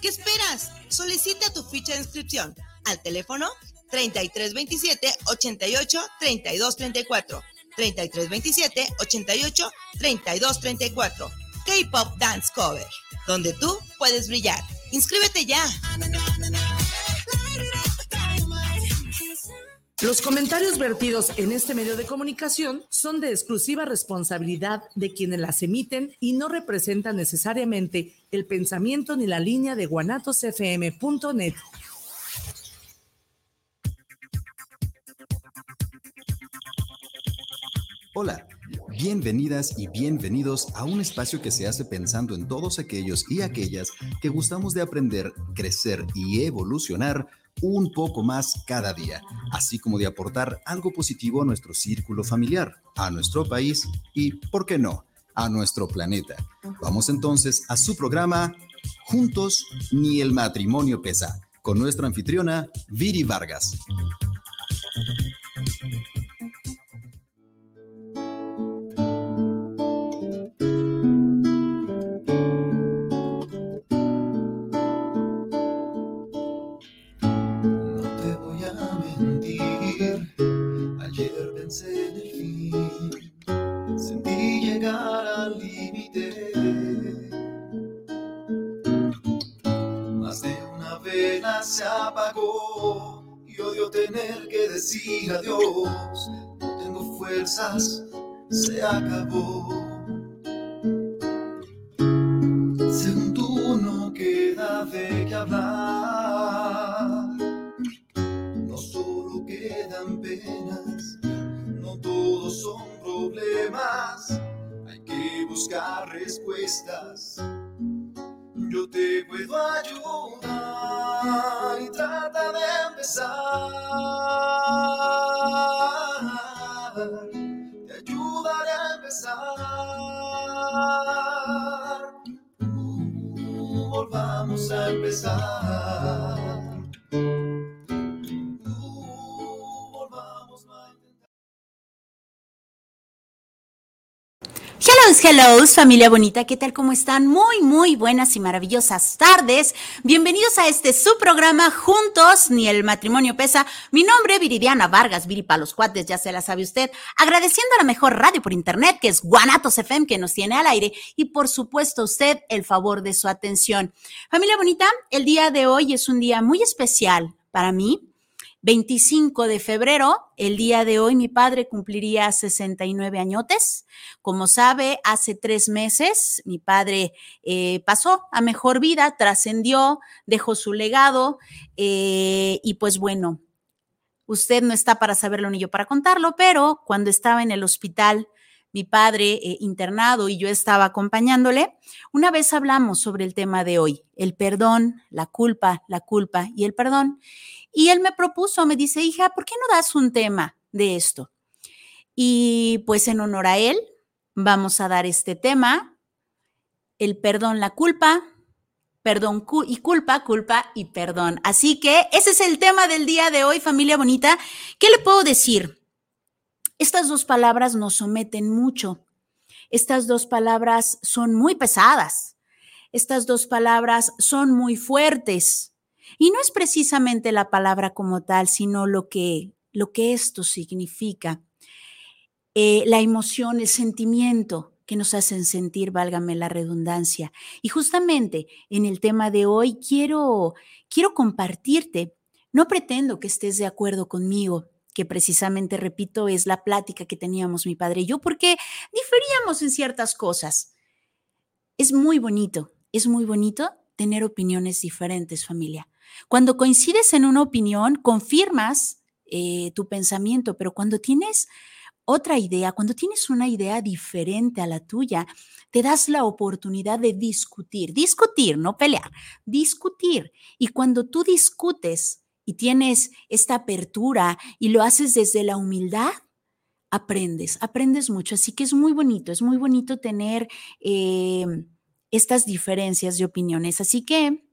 ¿Qué esperas? Solicita tu ficha de inscripción al teléfono 3327 88 32 34. 3327 88 32 34. K-Pop Dance Cover, donde tú puedes brillar. ¡Inscríbete ya! Los comentarios vertidos en este medio de comunicación son de exclusiva responsabilidad de quienes las emiten y no representan necesariamente el pensamiento ni la línea de guanatosfm.net. Hola, bienvenidas y bienvenidos a un espacio que se hace pensando en todos aquellos y aquellas que gustamos de aprender, crecer y evolucionar un poco más cada día, así como de aportar algo positivo a nuestro círculo familiar, a nuestro país y, ¿por qué no?, a nuestro planeta. Vamos entonces a su programa Juntos ni el matrimonio pesa, con nuestra anfitriona Viri Vargas. Decir adiós, no tengo fuerzas, se acabó. Según tú no queda de qué hablar, Hello, familia bonita, ¿qué tal? ¿Cómo están? Muy, muy buenas y maravillosas tardes. Bienvenidos a este su programa Juntos, ni el matrimonio pesa. Mi nombre, Viridiana Vargas, Viri los cuates, ya se la sabe usted. Agradeciendo a la mejor radio por internet, que es Guanatos FM, que nos tiene al aire. Y por supuesto, usted el favor de su atención. Familia bonita, el día de hoy es un día muy especial para mí 25 de febrero, el día de hoy, mi padre cumpliría 69 añotes. Como sabe, hace tres meses mi padre eh, pasó a mejor vida, trascendió, dejó su legado eh, y pues bueno, usted no está para saberlo ni yo para contarlo, pero cuando estaba en el hospital, mi padre eh, internado y yo estaba acompañándole, una vez hablamos sobre el tema de hoy, el perdón, la culpa, la culpa y el perdón. Y él me propuso, me dice, hija, ¿por qué no das un tema de esto? Y pues en honor a él, vamos a dar este tema, el perdón, la culpa, perdón y culpa, culpa y perdón. Así que ese es el tema del día de hoy, familia bonita. ¿Qué le puedo decir? Estas dos palabras nos someten mucho. Estas dos palabras son muy pesadas. Estas dos palabras son muy fuertes. Y no es precisamente la palabra como tal, sino lo que, lo que esto significa. Eh, la emoción, el sentimiento que nos hacen sentir, válgame la redundancia. Y justamente en el tema de hoy quiero, quiero compartirte, no pretendo que estés de acuerdo conmigo, que precisamente, repito, es la plática que teníamos mi padre y yo, porque diferíamos en ciertas cosas. Es muy bonito, es muy bonito tener opiniones diferentes, familia. Cuando coincides en una opinión, confirmas eh, tu pensamiento, pero cuando tienes otra idea, cuando tienes una idea diferente a la tuya, te das la oportunidad de discutir, discutir, no pelear, discutir. Y cuando tú discutes y tienes esta apertura y lo haces desde la humildad, aprendes, aprendes mucho. Así que es muy bonito, es muy bonito tener eh, estas diferencias de opiniones. Así que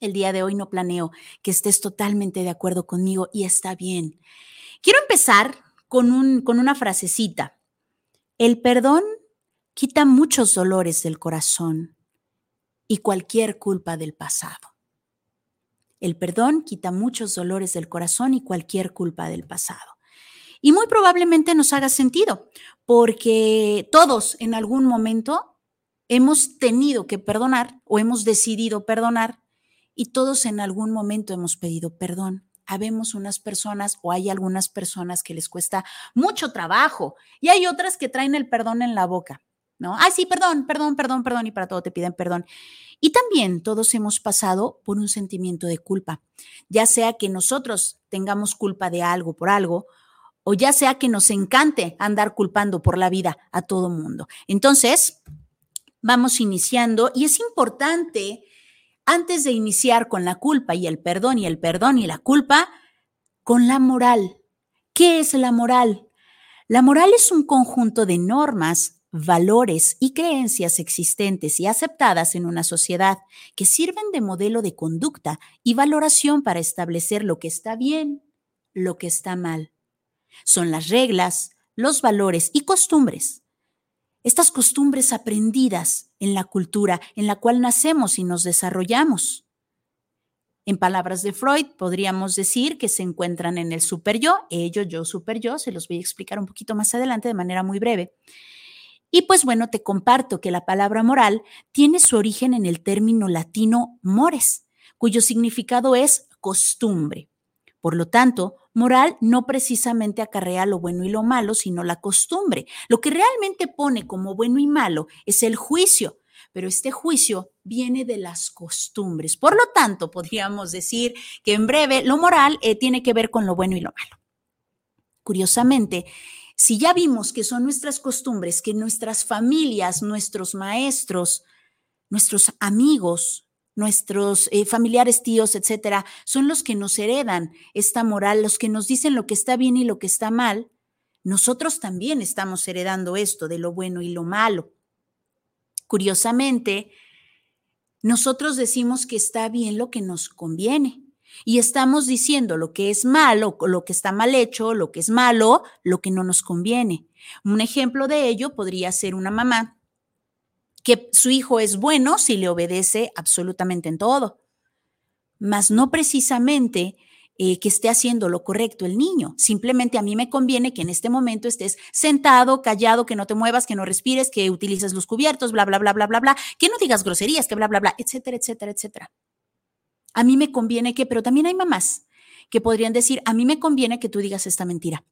el día de hoy no planeo que estés totalmente de acuerdo conmigo y está bien. Quiero empezar con, un, con una frasecita. El perdón quita muchos dolores del corazón y cualquier culpa del pasado. El perdón quita muchos dolores del corazón y cualquier culpa del pasado. Y muy probablemente nos haga sentido, porque todos en algún momento hemos tenido que perdonar o hemos decidido perdonar y todos en algún momento hemos pedido perdón. Habemos unas personas o hay algunas personas que les cuesta mucho trabajo y hay otras que traen el perdón en la boca, ¿no? Ay, sí, perdón, perdón, perdón, perdón y para todo te piden perdón. Y también todos hemos pasado por un sentimiento de culpa, ya sea que nosotros tengamos culpa de algo por algo o ya sea que nos encante andar culpando por la vida a todo mundo. Entonces, vamos iniciando y es importante, antes de iniciar con la culpa y el perdón y el perdón y la culpa, con la moral. ¿Qué es la moral? La moral es un conjunto de normas, valores y creencias existentes y aceptadas en una sociedad que sirven de modelo de conducta y valoración para establecer lo que está bien, lo que está mal. Son las reglas, los valores y costumbres. Estas costumbres aprendidas en la cultura en la cual nacemos y nos desarrollamos. En palabras de Freud, podríamos decir que se encuentran en el super yo, ello, yo, super yo, se los voy a explicar un poquito más adelante de manera muy breve. Y pues bueno, te comparto que la palabra moral tiene su origen en el término latino mores, cuyo significado es costumbre. Por lo tanto, moral no precisamente acarrea lo bueno y lo malo, sino la costumbre. Lo que realmente pone como bueno y malo es el juicio, pero este juicio viene de las costumbres. Por lo tanto, podríamos decir que en breve lo moral eh, tiene que ver con lo bueno y lo malo. Curiosamente, si ya vimos que son nuestras costumbres, que nuestras familias, nuestros maestros, nuestros amigos, nuestros eh, familiares, tíos, etcétera, son los que nos heredan esta moral, los que nos dicen lo que está bien y lo que está mal, nosotros también estamos heredando esto de lo bueno y lo malo. Curiosamente, nosotros decimos que está bien lo que nos conviene y estamos diciendo lo que es malo, lo que está mal hecho, lo que es malo, lo que no nos conviene. Un ejemplo de ello podría ser una mamá que su hijo es bueno si le obedece absolutamente en todo, mas no precisamente eh, que esté haciendo lo correcto el niño. Simplemente a mí me conviene que en este momento estés sentado, callado, que no te muevas, que no respires, que utilices los cubiertos, bla, bla, bla, bla, bla, bla, que no digas groserías, que bla, bla, bla, etcétera, etcétera, etcétera. A mí me conviene que, pero también hay mamás que podrían decir, a mí me conviene que tú digas esta mentira.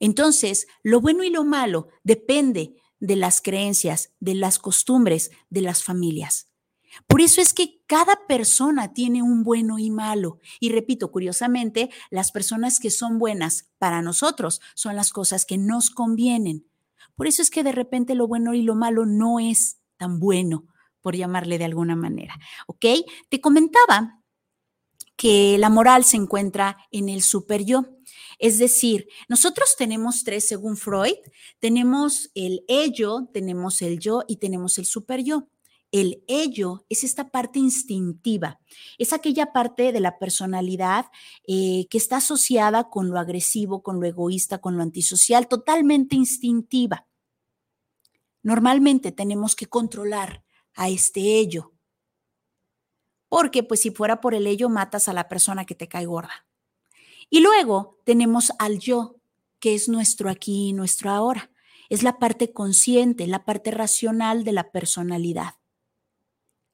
Entonces, lo bueno y lo malo depende de las creencias, de las costumbres de las familias. Por eso es que cada persona tiene un bueno y malo. Y repito, curiosamente, las personas que son buenas para nosotros son las cosas que nos convienen. Por eso es que de repente lo bueno y lo malo no es tan bueno, por llamarle de alguna manera. ¿Ok? Te comentaba que la moral se encuentra en el super yo. Es decir, nosotros tenemos tres, según Freud, tenemos el ello, tenemos el yo y tenemos el super yo. El ello es esta parte instintiva, es aquella parte de la personalidad eh, que está asociada con lo agresivo, con lo egoísta, con lo antisocial, totalmente instintiva. Normalmente tenemos que controlar a este ello, porque pues si fuera por el ello matas a la persona que te cae gorda. Y luego tenemos al yo, que es nuestro aquí y nuestro ahora. Es la parte consciente, la parte racional de la personalidad.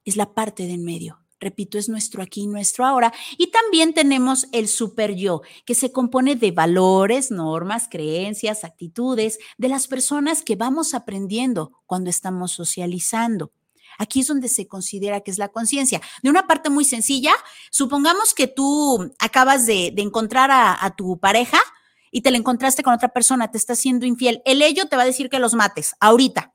Es la parte de en medio. Repito, es nuestro aquí y nuestro ahora. Y también tenemos el super yo, que se compone de valores, normas, creencias, actitudes de las personas que vamos aprendiendo cuando estamos socializando. Aquí es donde se considera que es la conciencia. De una parte muy sencilla, supongamos que tú acabas de, encontrar a, tu pareja y te la encontraste con otra persona, te está siendo infiel. El ello te va a decir que los mates ahorita.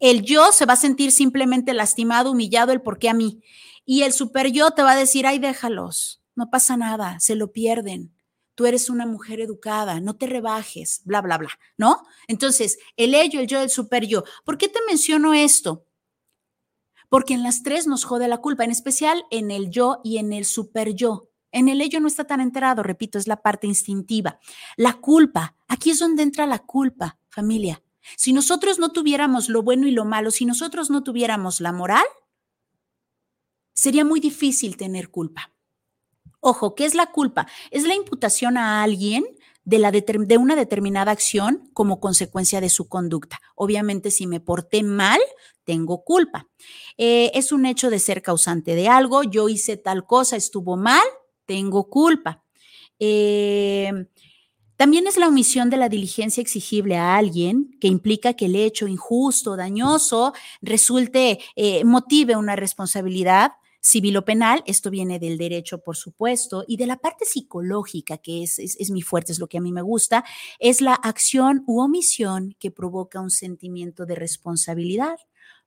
El yo se va a sentir simplemente lastimado, humillado, el por qué a mí. Y el super yo te va a decir, ay, déjalos, no pasa nada, se lo pierden. Tú eres una mujer educada, no te rebajes, bla, bla, bla, ¿no? Entonces, el ello, el yo, el super yo. ¿Por qué te menciono esto? Porque en las tres nos jode la culpa, en especial en el yo y en el super yo. En el ello no está tan enterado, repito, es la parte instintiva. La culpa, aquí es donde entra la culpa, familia. Si nosotros no tuviéramos lo bueno y lo malo, si nosotros no tuviéramos la moral, sería muy difícil tener culpa. Ojo, ¿qué es la culpa? Es la imputación a alguien de, una determinada acción como consecuencia de su conducta. Obviamente, si me porté mal, tengo culpa. Eh, es un hecho de ser causante de algo, yo hice tal cosa, estuvo mal, tengo culpa. Eh, también es la omisión de la diligencia exigible a alguien que implica que el hecho injusto, dañoso, resulte, eh, motive una responsabilidad civil o penal. Esto viene del derecho, por supuesto, y de la parte psicológica, que es, mi fuerte, es lo que a mí me gusta, es la acción u omisión que provoca un sentimiento de responsabilidad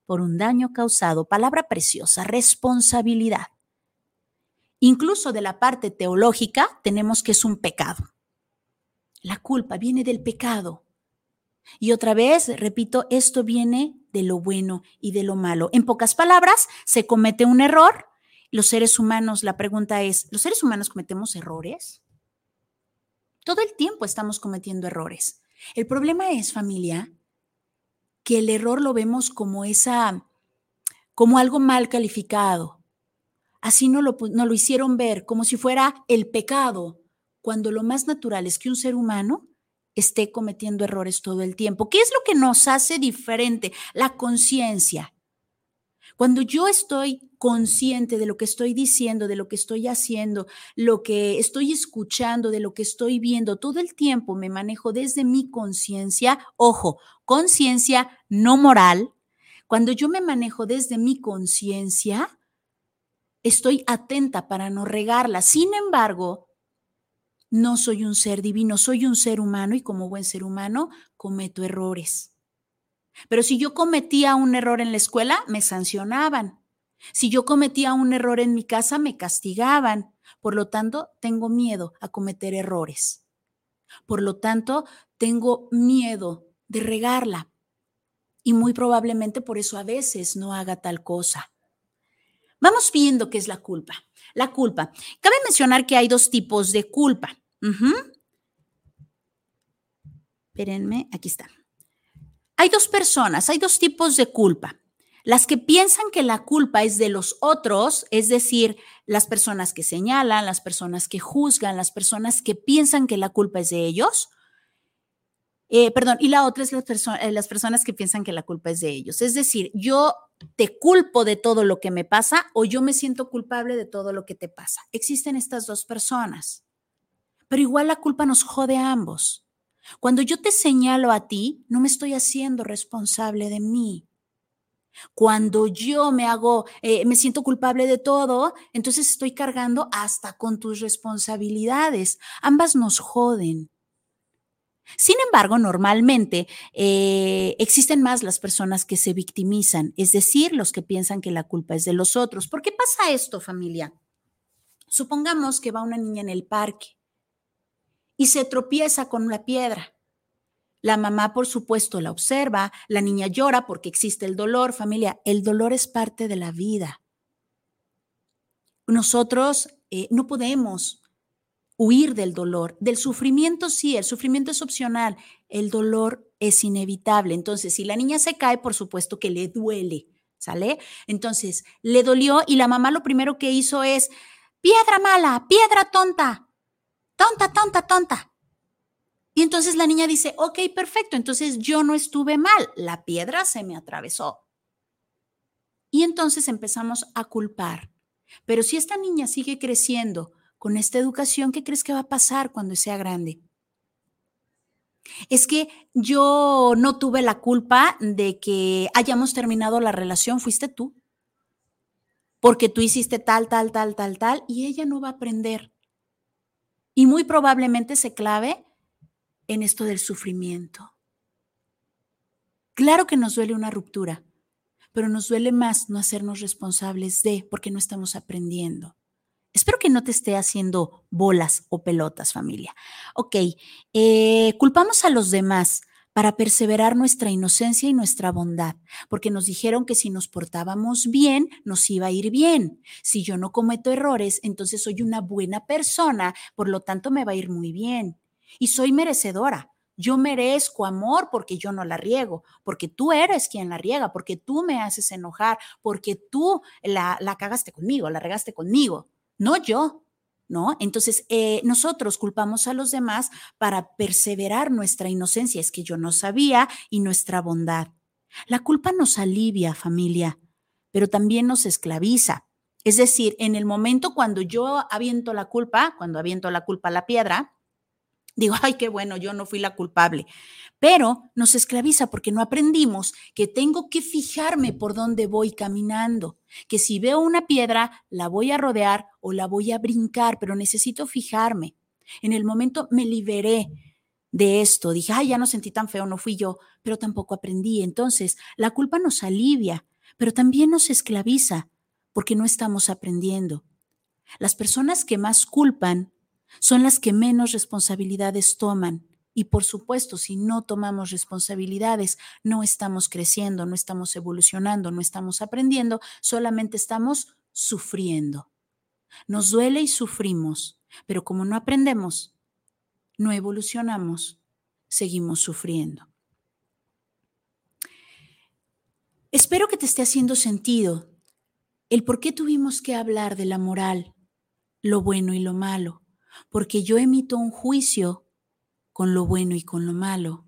por un daño causado. Palabra preciosa, responsabilidad. Incluso de la parte teológica tenemos que es un pecado. La culpa viene del pecado. Y otra vez, repito, esto viene de lo bueno y de lo malo. En pocas palabras, se comete un error. Los seres humanos, la pregunta es, ¿los seres humanos cometemos errores? Todo el tiempo estamos cometiendo errores. El problema es, familia, que el error lo vemos como esa, como algo mal calificado. Así no lo, no lo hicieron ver, como si fuera el pecado, cuando lo más natural es que un ser humano esté cometiendo errores todo el tiempo. ¿Qué es lo que nos hace diferente? La conciencia. Cuando yo estoy consciente de lo que estoy diciendo, de lo que estoy haciendo, lo que estoy escuchando, de lo que estoy viendo, todo el tiempo me manejo desde mi conciencia, ojo, conciencia no moral. Cuando yo me manejo desde mi conciencia, estoy atenta para no regarla. Sin embargo, no soy un ser divino, soy un ser humano y como buen ser humano cometo errores. Pero si yo cometía un error en la escuela, me sancionaban. Si yo cometía un error en mi casa, me castigaban. Por lo tanto, tengo miedo a cometer errores. Por lo tanto, tengo miedo de regarla. Y muy probablemente por eso a veces no haga tal cosa. Vamos viendo qué es la culpa. La culpa. Cabe mencionar que hay dos tipos de culpa. Espérenme, aquí está. Hay dos personas, hay dos tipos de culpa. Las que piensan que la culpa es de los otros, es decir, las personas que señalan, las personas que juzgan, las personas que piensan que la culpa es de ellos. Eh, perdón, y la otra es eh, las personas que piensan que la culpa es de ellos. Es decir, yo te culpo de todo lo que me pasa o yo me siento culpable de todo lo que te pasa. Existen estas dos personas, pero igual la culpa nos jode a ambos. Cuando yo te señalo a ti, no me estoy haciendo responsable de mí. Cuando yo me hago, eh, me siento culpable de todo, entonces estoy cargando hasta con tus responsabilidades. Ambas nos joden. Sin embargo, normalmente eh, existen más las personas que se victimizan, es decir, los que piensan que la culpa es de los otros. ¿Por qué pasa esto, familia? Supongamos que va una niña en el parque y se tropieza con una piedra. La mamá, por supuesto, la observa, la niña llora porque existe el dolor. Familia, el dolor es parte de la vida. Nosotros eh, no podemos huir del dolor. Del sufrimiento sí, el sufrimiento es opcional, el dolor es inevitable. Entonces, si la niña se cae, por supuesto que le duele, ¿sale? Entonces, le dolió y la mamá lo primero que hizo es, piedra mala, piedra tonta, tonta, tonta, tonta. Y entonces la niña dice, ok, perfecto, entonces yo no estuve mal, la piedra se me atravesó. Y entonces empezamos a culpar. Pero si esta niña sigue creciendo con esta educación, ¿qué crees que va a pasar cuando sea grande? Es que yo no tuve la culpa de que hayamos terminado la relación, fuiste tú. Porque tú hiciste tal, tal, tal, tal, tal, y ella no va a aprender. Y muy probablemente se clave en esto del sufrimiento. Claro que nos duele una ruptura, pero nos duele más no hacernos responsables de, porque no estamos aprendiendo. Espero que no te esté haciendo bolas o pelotas, familia. Ok, eh, culpamos a los demás para perseverar nuestra inocencia y nuestra bondad, porque nos dijeron que si nos portábamos bien, nos iba a ir bien. Si yo no cometo errores, entonces soy una buena persona, por lo tanto me va a ir muy bien. Y soy merecedora, Yo merezco amor porque yo no la riego, porque tú eres quien la riega, porque tú me haces enojar, porque tú la, la cagaste conmigo, la regaste conmigo, no yo. ¿No? Entonces, eh, nosotros culpamos a los demás para perseverar nuestra inocencia, es que yo no sabía, y nuestra bondad. La culpa nos alivia, familia, pero también nos esclaviza. Es decir, en el momento cuando yo aviento la culpa, cuando aviento la culpa a la piedra, digo, ay, qué bueno, yo no fui la culpable. Pero nos esclaviza porque no aprendimos que tengo que fijarme por dónde voy caminando, que si veo una piedra, la voy a rodear o la voy a brincar, pero necesito fijarme. En el momento me liberé de esto, dije, ay, ya no sentí tan feo, no fui yo, pero tampoco aprendí. Entonces, la culpa nos alivia, pero también nos esclaviza porque no estamos aprendiendo. Las personas que más culpan son las que menos responsabilidades toman. Y por supuesto, si no tomamos responsabilidades, no estamos creciendo, no estamos evolucionando, no estamos aprendiendo, solamente estamos sufriendo. Nos duele y sufrimos, pero como no aprendemos, no evolucionamos, seguimos sufriendo. Espero que te esté haciendo sentido el por qué tuvimos que hablar de la moral, lo bueno y lo malo porque yo emito un juicio con lo bueno y con lo malo.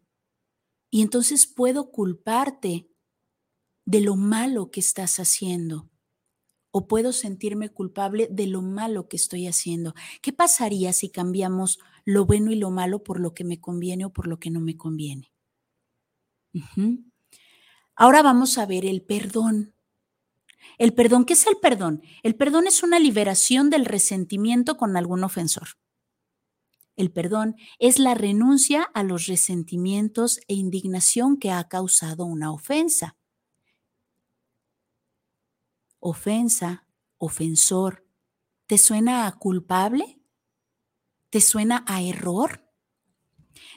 Y entonces puedo culparte de lo malo que estás haciendo o puedo sentirme culpable de lo malo que estoy haciendo. ¿Qué pasaría si cambiamos lo bueno y lo malo por lo que me conviene o por lo que no me conviene? Ahora vamos a ver el perdón. El perdón, ¿qué es el perdón? El perdón es una liberación del resentimiento con algún ofensor. El perdón es la renuncia a los resentimientos e indignación que ha causado una ofensa. Ofensa, ofensor, ¿te suena a culpable? ¿Te suena a error?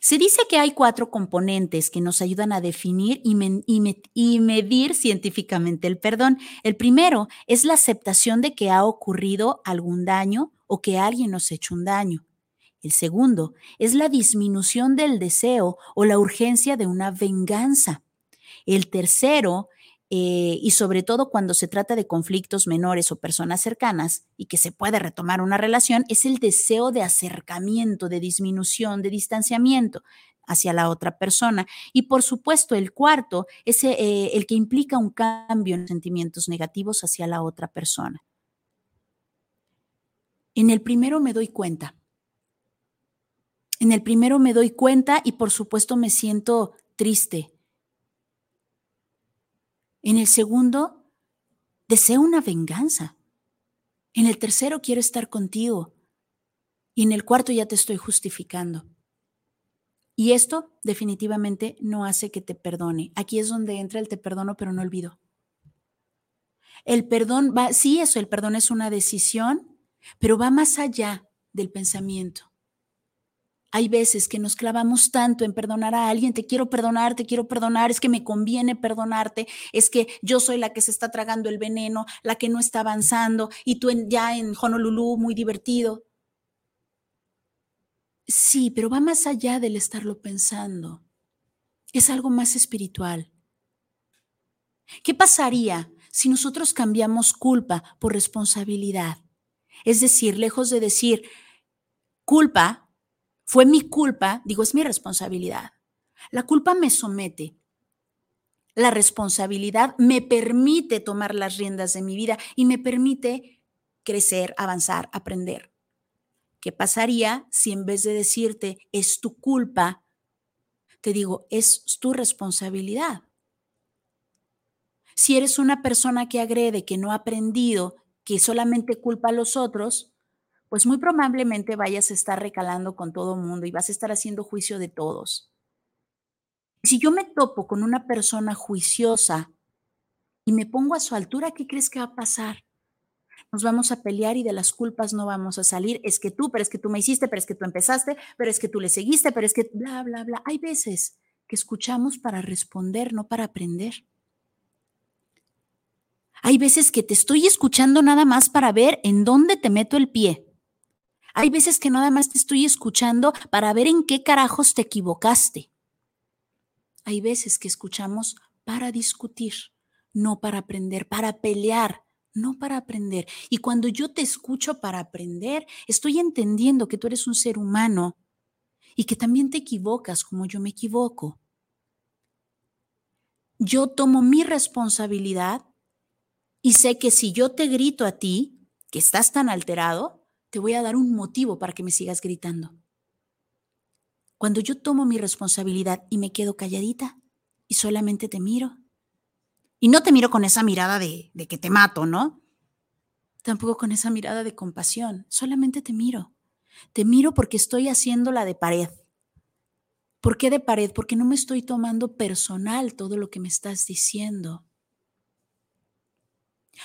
Se dice que hay cuatro componentes que nos ayudan a definir y, medir científicamente el perdón. El primero es la aceptación de que ha ocurrido algún daño o que alguien nos ha hecho un daño. El segundo es la disminución del deseo o la urgencia de una venganza. El tercero eh, y sobre todo cuando se trata de conflictos menores o personas cercanas y que se puede retomar una relación, es el deseo de acercamiento, de disminución, de distanciamiento hacia la otra persona. Y por supuesto, el cuarto es eh, el que implica un cambio en sentimientos negativos hacia la otra persona. En el primero me doy cuenta. En el primero me doy cuenta y por supuesto me siento triste, en el segundo, deseo una venganza. En el tercero, quiero estar contigo. Y en el cuarto, ya te estoy justificando. Y esto definitivamente no hace que te perdone. Aquí es donde entra el te perdono, pero no olvido. El perdón va, sí, eso, el perdón es una decisión, pero va más allá del pensamiento. Hay veces que nos clavamos tanto en perdonar a alguien, te quiero perdonar, te quiero perdonar, es que me conviene perdonarte, es que yo soy la que se está tragando el veneno, la que no está avanzando y tú ya en Honolulu muy divertido. Sí, pero va más allá del estarlo pensando. Es algo más espiritual. ¿Qué pasaría si nosotros cambiamos culpa por responsabilidad? Es decir, lejos de decir culpa, fue mi culpa, digo, es mi responsabilidad. La culpa me somete. La responsabilidad me permite tomar las riendas de mi vida y me permite crecer, avanzar, aprender. ¿Qué pasaría si en vez de decirte es tu culpa, te digo es tu responsabilidad? Si eres una persona que agrede, que no ha aprendido, que solamente culpa a los otros, pues muy probablemente vayas a estar recalando con todo el mundo y vas a estar haciendo juicio de todos. Si yo me topo con una persona juiciosa y me pongo a su altura, ¿qué crees que va a pasar? Nos vamos a pelear y de las culpas no vamos a salir. Es que tú, pero es que tú me hiciste, pero es que tú empezaste, pero es que tú le seguiste, pero es que bla, bla, bla. Hay veces que escuchamos para responder, no para aprender. Hay veces que te estoy escuchando nada más para ver en dónde te meto el pie Hay veces que nada más te estoy escuchando para ver en qué carajos te equivocaste. Hay veces que escuchamos para discutir, no para aprender, para pelear, no para aprender. Y cuando yo te escucho para aprender, estoy entendiendo que tú eres un ser humano y que también te equivocas como yo me equivoco. Yo tomo mi responsabilidad y sé que si yo te grito a ti, que estás tan alterado, te voy a dar un motivo para que me sigas gritando. Cuando yo tomo mi responsabilidad y me quedo calladita y solamente te miro, y no te miro con esa mirada de, que te mato, ¿no? Tampoco con esa mirada de compasión, solamente te miro. Te miro porque estoy haciendo la de pared. ¿Por qué de pared? Porque no me estoy tomando personal todo lo que me estás diciendo.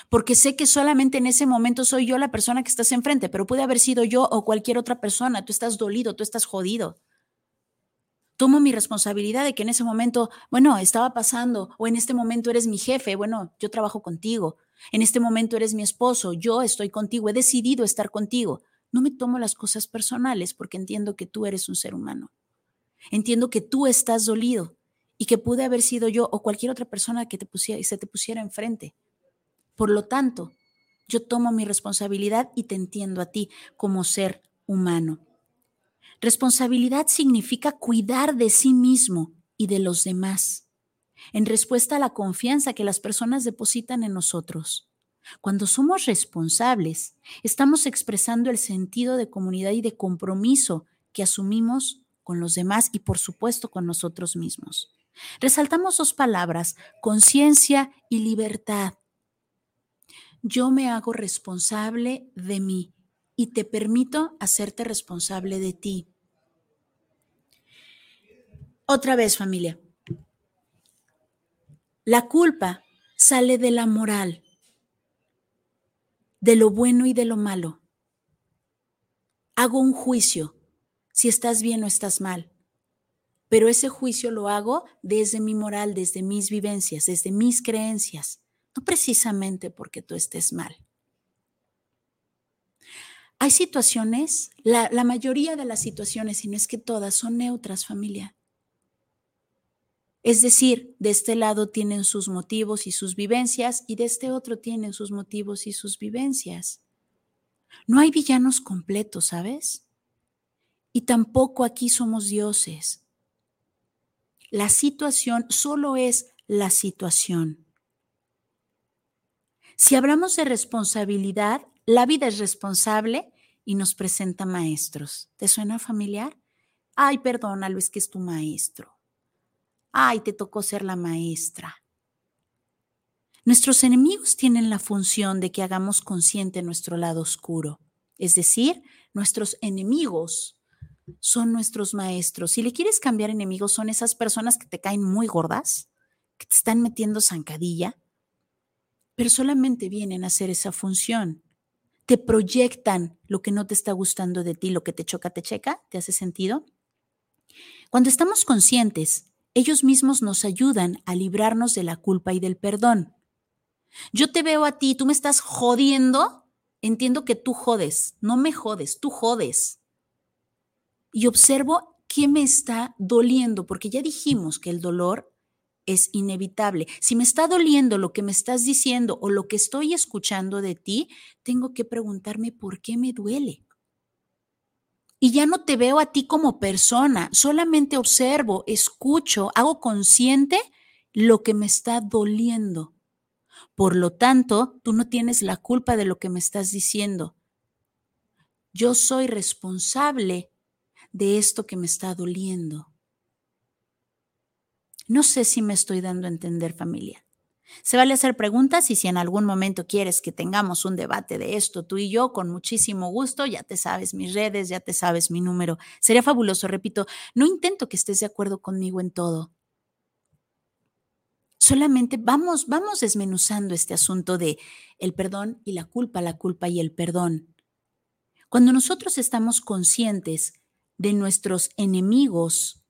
Porque sé que solamente en ese momento soy yo la persona que estás enfrente, pero puede haber sido yo o cualquier otra persona. Tú estás dolido, tú estás jodido tomo mi responsabilidad de que en ese momento, bueno, estaba pasando, o en este momento eres mi jefe, bueno, yo trabajo contigo, en este momento eres mi esposo, yo estoy contigo, he decidido estar contigo. No me tomo las cosas personales porque entiendo que tú eres un ser humano. Entiendo que tú estás dolido y que pude haber sido yo o cualquier otra persona que te pusiera, se te pusiera enfrente. Por lo tanto, yo tomo mi responsabilidad y te entiendo a ti como ser humano. Responsabilidad significa cuidar de sí mismo y de los demás, en respuesta a la confianza que las personas depositan en nosotros. Cuando somos responsables, estamos expresando el sentido de comunidad y de compromiso que asumimos con los demás y por supuesto con nosotros mismos. Resaltamos dos palabras, conciencia y libertad. Yo me hago responsable de mí y te permito hacerte responsable de ti. Otra vez, familia. La culpa sale de la moral, de lo bueno y de lo malo. Hago un juicio si estás bien o estás mal, pero ese juicio lo hago desde mi moral, desde mis vivencias, desde mis creencias, no precisamente porque tú estés mal. Hay situaciones, la, mayoría de las situaciones, y no es que todas, son neutras, familia. Es decir, de este lado tienen sus motivos y sus vivencias y de este otro tienen sus motivos y sus vivencias. No hay villanos completos, ¿sabes? Y tampoco aquí somos dioses. La situación solo es la situación. Si hablamos de responsabilidad, la vida es responsable y nos presenta maestros. ¿Te suena familiar? Ay, perdona, Luis, que es tu maestro. Ay, te tocó ser la maestra. Nuestros enemigos tienen la función de que hagamos consciente nuestro lado oscuro. Es decir, nuestros enemigos son nuestros maestros. Si le quieres cambiar enemigos, son esas personas que te caen muy gordas, que te están metiendo zancadilla, pero solamente vienen a hacer esa función te proyectan lo que no te está gustando de ti, lo que te choca, te checa, ¿te hace sentido? Cuando estamos conscientes, ellos mismos nos ayudan a librarnos de la culpa y del perdón. Yo te veo a ti, tú me estás jodiendo, entiendo que tú jodes, no me jodes, tú jodes. Y observo qué me está doliendo, porque ya dijimos que el dolor es inevitable. Si me está doliendo lo que me estás diciendo o lo que estoy escuchando de ti, tengo que preguntarme por qué me duele. Y ya no te veo a ti como persona, solamente observo, escucho, hago consciente lo que me está doliendo. Por lo tanto, tú no tienes la culpa de lo que me estás diciendo. Yo soy responsable de esto que me está doliendo. No sé si me estoy dando a entender familia. Se vale hacer preguntas y si en algún momento quieres que tengamos un debate de esto, tú y yo, con muchísimo gusto, ya te sabes mis redes, ya te sabes mi número. Sería fabuloso, repito, no intento que estés de acuerdo conmigo en todo. Solamente vamos, vamos desmenuzando este asunto de el perdón y la culpa, la culpa y el perdón. Cuando nosotros estamos conscientes de nuestros enemigos,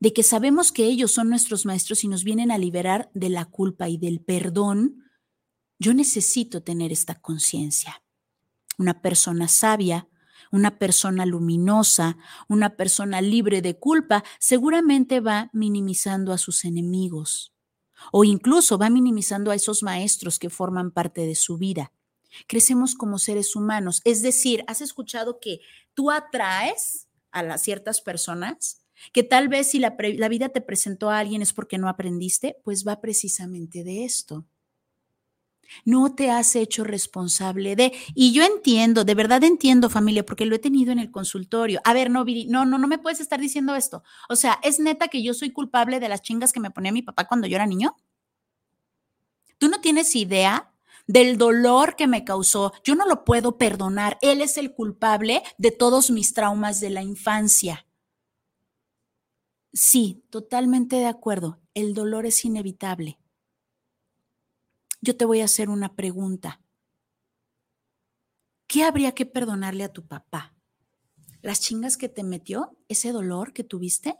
de que sabemos que ellos son nuestros maestros y nos vienen a liberar de la culpa y del perdón, yo necesito tener esta conciencia. Una persona sabia una persona luminosa, una persona libre de culpa, seguramente va minimizando a sus enemigos o incluso va minimizando a esos maestros que forman parte de su vida. Crecemos como seres humanos, es decir, ¿has escuchado que tú atraes a las ciertas personas? Que tal vez si la, vida te presentó a alguien es porque no aprendiste, pues va precisamente de esto no te has hecho responsable de. Y yo entiendo, de verdad entiendo, familia, porque lo he tenido en el consultorio. A ver, no, no, no, no me puedes estar diciendo esto. O sea, ¿es neta que yo soy culpable de las chingas que me ponía mi papá cuando yo era niño? Tú no tienes idea del dolor que me causó. Yo no lo puedo perdonar. Él es el culpable de todos mis traumas de la infancia. Sí, totalmente de acuerdo. El dolor es inevitable yo te voy a hacer una pregunta. ¿Qué habría que perdonarle a tu papá? ¿Las chingas que te metió? ¿Ese dolor que tuviste?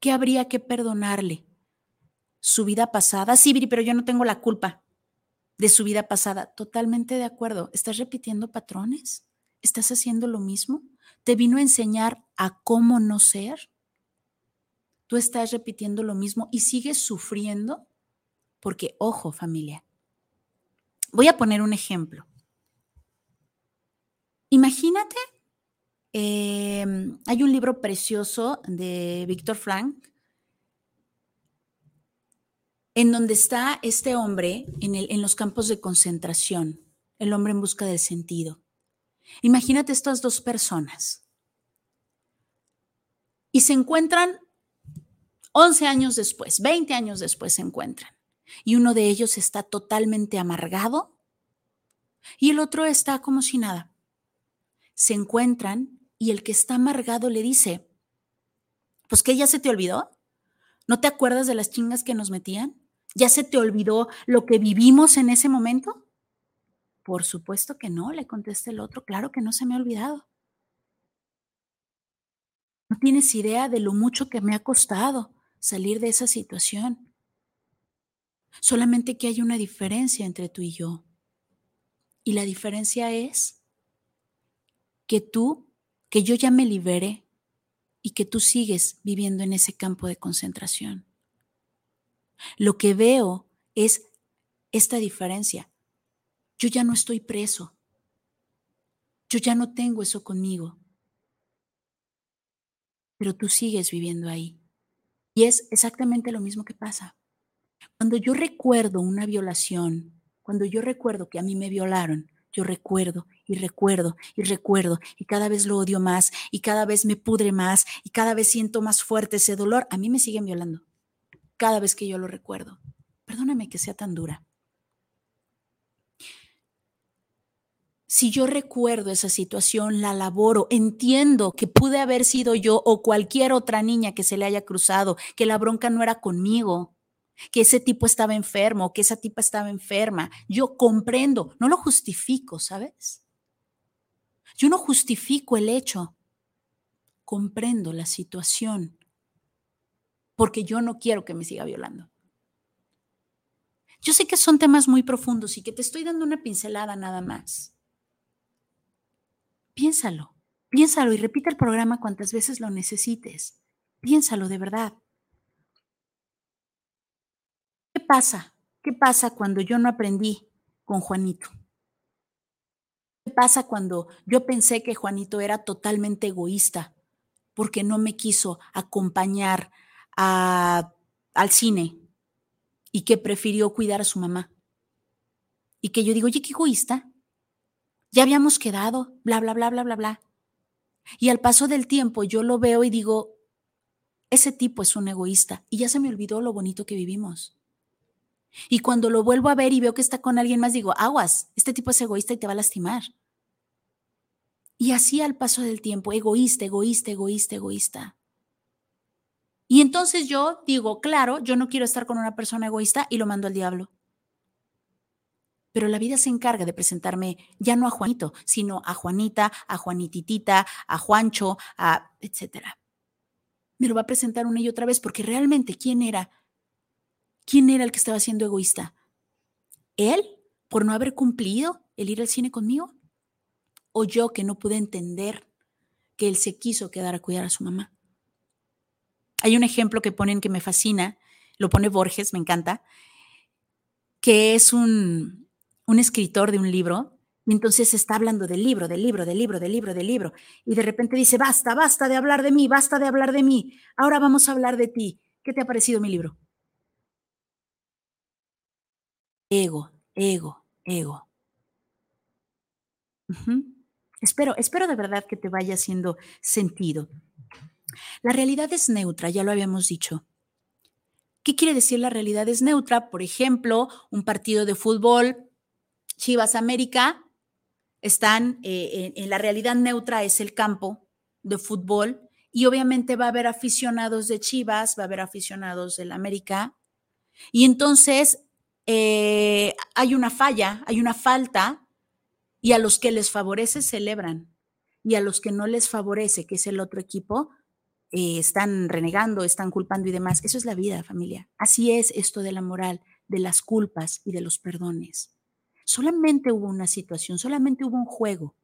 ¿Qué habría que perdonarle? ¿Su vida pasada? Sí, pero yo no tengo la culpa de su vida pasada. Totalmente de acuerdo. ¿Estás repitiendo patrones? ¿Estás haciendo lo mismo? ¿Te vino a enseñar a cómo no ser? ¿Tú estás repitiendo lo mismo y sigues sufriendo? Porque, ojo familia, voy a poner un ejemplo. Imagínate, em, hay un libro precioso de Víctor Frank en donde está este hombre en, en los campos de concentración, el hombre en busca del sentido. Imagínate estas dos personas. Y se encuentran 11 años después, 20 años después se encuentran y uno de ellos está totalmente amargado y el otro está como si nada. Se encuentran y el que está amargado le dice, pues que ya se te olvidó, ¿no te acuerdas de las chingas que nos metían? ¿Ya se te olvidó lo que vivimos en ese momento? Por supuesto que no, le contesta el otro, claro que no se me ha olvidado. No tienes idea de lo mucho que me ha costado salir de esa situación. Solamente que hay una diferencia entre tú y yo. Y la diferencia es que tú, que yo ya me libere y que tú sigues viviendo en ese campo de concentración. Lo que veo es esta diferencia. Yo ya no estoy preso. Yo ya no tengo eso conmigo. Pero tú sigues viviendo ahí. Y es exactamente lo mismo que pasa. Cuando yo recuerdo una violación, cuando yo recuerdo que a mí me violaron, yo recuerdo y recuerdo y recuerdo y cada vez lo odio más y cada vez me pudre más y cada vez siento más fuerte ese dolor. A mí me siguen violando cada vez que yo lo recuerdo. Perdóname que sea tan dura. Si yo recuerdo esa situación, la laboro, entiendo que pude haber sido yo o cualquier otra niña que se le haya cruzado, que la bronca no era conmigo, que ese tipo estaba enfermo, que esa tipa estaba enferma. Yo comprendo, no lo justifico, ¿sabes? Yo no justifico el hecho, comprendo la situación, porque yo no quiero que me siga violando. Yo sé que son temas muy profundos y que te estoy dando una pincelada nada más. Piénsalo, piénsalo y repite el programa cuantas veces lo necesites. Piénsalo de verdad pasa? ¿Qué pasa cuando yo no aprendí con Juanito? ¿Qué pasa cuando yo pensé que Juanito era totalmente egoísta porque no me quiso acompañar al cine y que prefirió cuidar a su mamá? Y que yo digo, oye, qué egoísta. Ya habíamos quedado, bla, bla, bla, bla, bla, bla. Y al paso del tiempo yo lo veo y digo, ese tipo es un egoísta y ya se me olvidó lo bonito que vivimos. Y cuando lo vuelvo a ver y veo que está con alguien más, digo, aguas, este tipo es egoísta y te va a lastimar. Y así al paso del tiempo, egoísta, egoísta, egoísta, egoísta. Y entonces yo digo, claro, yo no quiero estar con una persona egoísta y lo mando al diablo. Pero la vida se encarga de presentarme ya no a Juanito, sino a Juanita, a Juanititita, a Juancho, a etcétera. Me lo va a presentar una y otra vez porque realmente quién era ¿Quién era el que estaba siendo egoísta? ¿Él por no haber cumplido el ir al cine conmigo? o yo que no pude entender que él se quiso quedar a cuidar a su mamá. Hay un ejemplo que ponen que me fascina, lo pone Borges, me encanta, que es un, un escritor de un libro y entonces está hablando del libro, del libro, del libro, del libro, del libro. Y de repente dice, basta, basta de hablar de mí, basta de hablar de mí. Ahora vamos a hablar de ti. ¿Qué te ha parecido mi libro? Ego, ego, ego. Espero, espero de verdad que te vaya haciendo sentido. La realidad es neutra, ya lo habíamos dicho. ¿Qué quiere decir la realidad es neutra? Por ejemplo, un partido de fútbol, Chivas América, están eh, en, la realidad neutra es el campo de fútbol y obviamente va a haber aficionados de Chivas, va a haber aficionados del América y entonces eh, hay una falla, hay una falta y a los que les favorece celebran y a los que no les favorece, que es el otro equipo, eh, están renegando, están culpando y demás. Eso es la vida, familia. Así es esto de la moral, de las culpas y de los perdones. Solamente hubo una situación, solamente hubo un juego.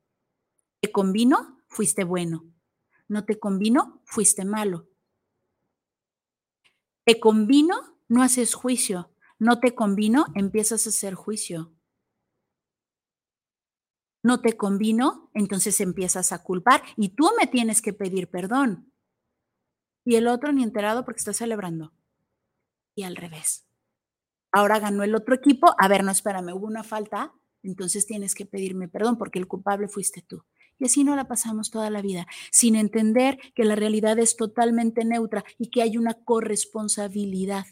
¿Te convino? Fuiste bueno. ¿No te convino? Fuiste malo. ¿Te convino? No haces juicio. ¿No te convino? Empiezas a hacer juicio. ¿No te convino? Entonces empiezas a culpar y tú me tienes que pedir perdón. Y el otro ni enterado porque está celebrando. Y al revés ahora ganó el otro equipo, a ver, no, espérame, hubo una falta, entonces tienes que pedirme perdón porque el culpable fuiste tú. Y así no la pasamos toda la vida, sin entender que la realidad es totalmente neutra y que hay una corresponsabilidad,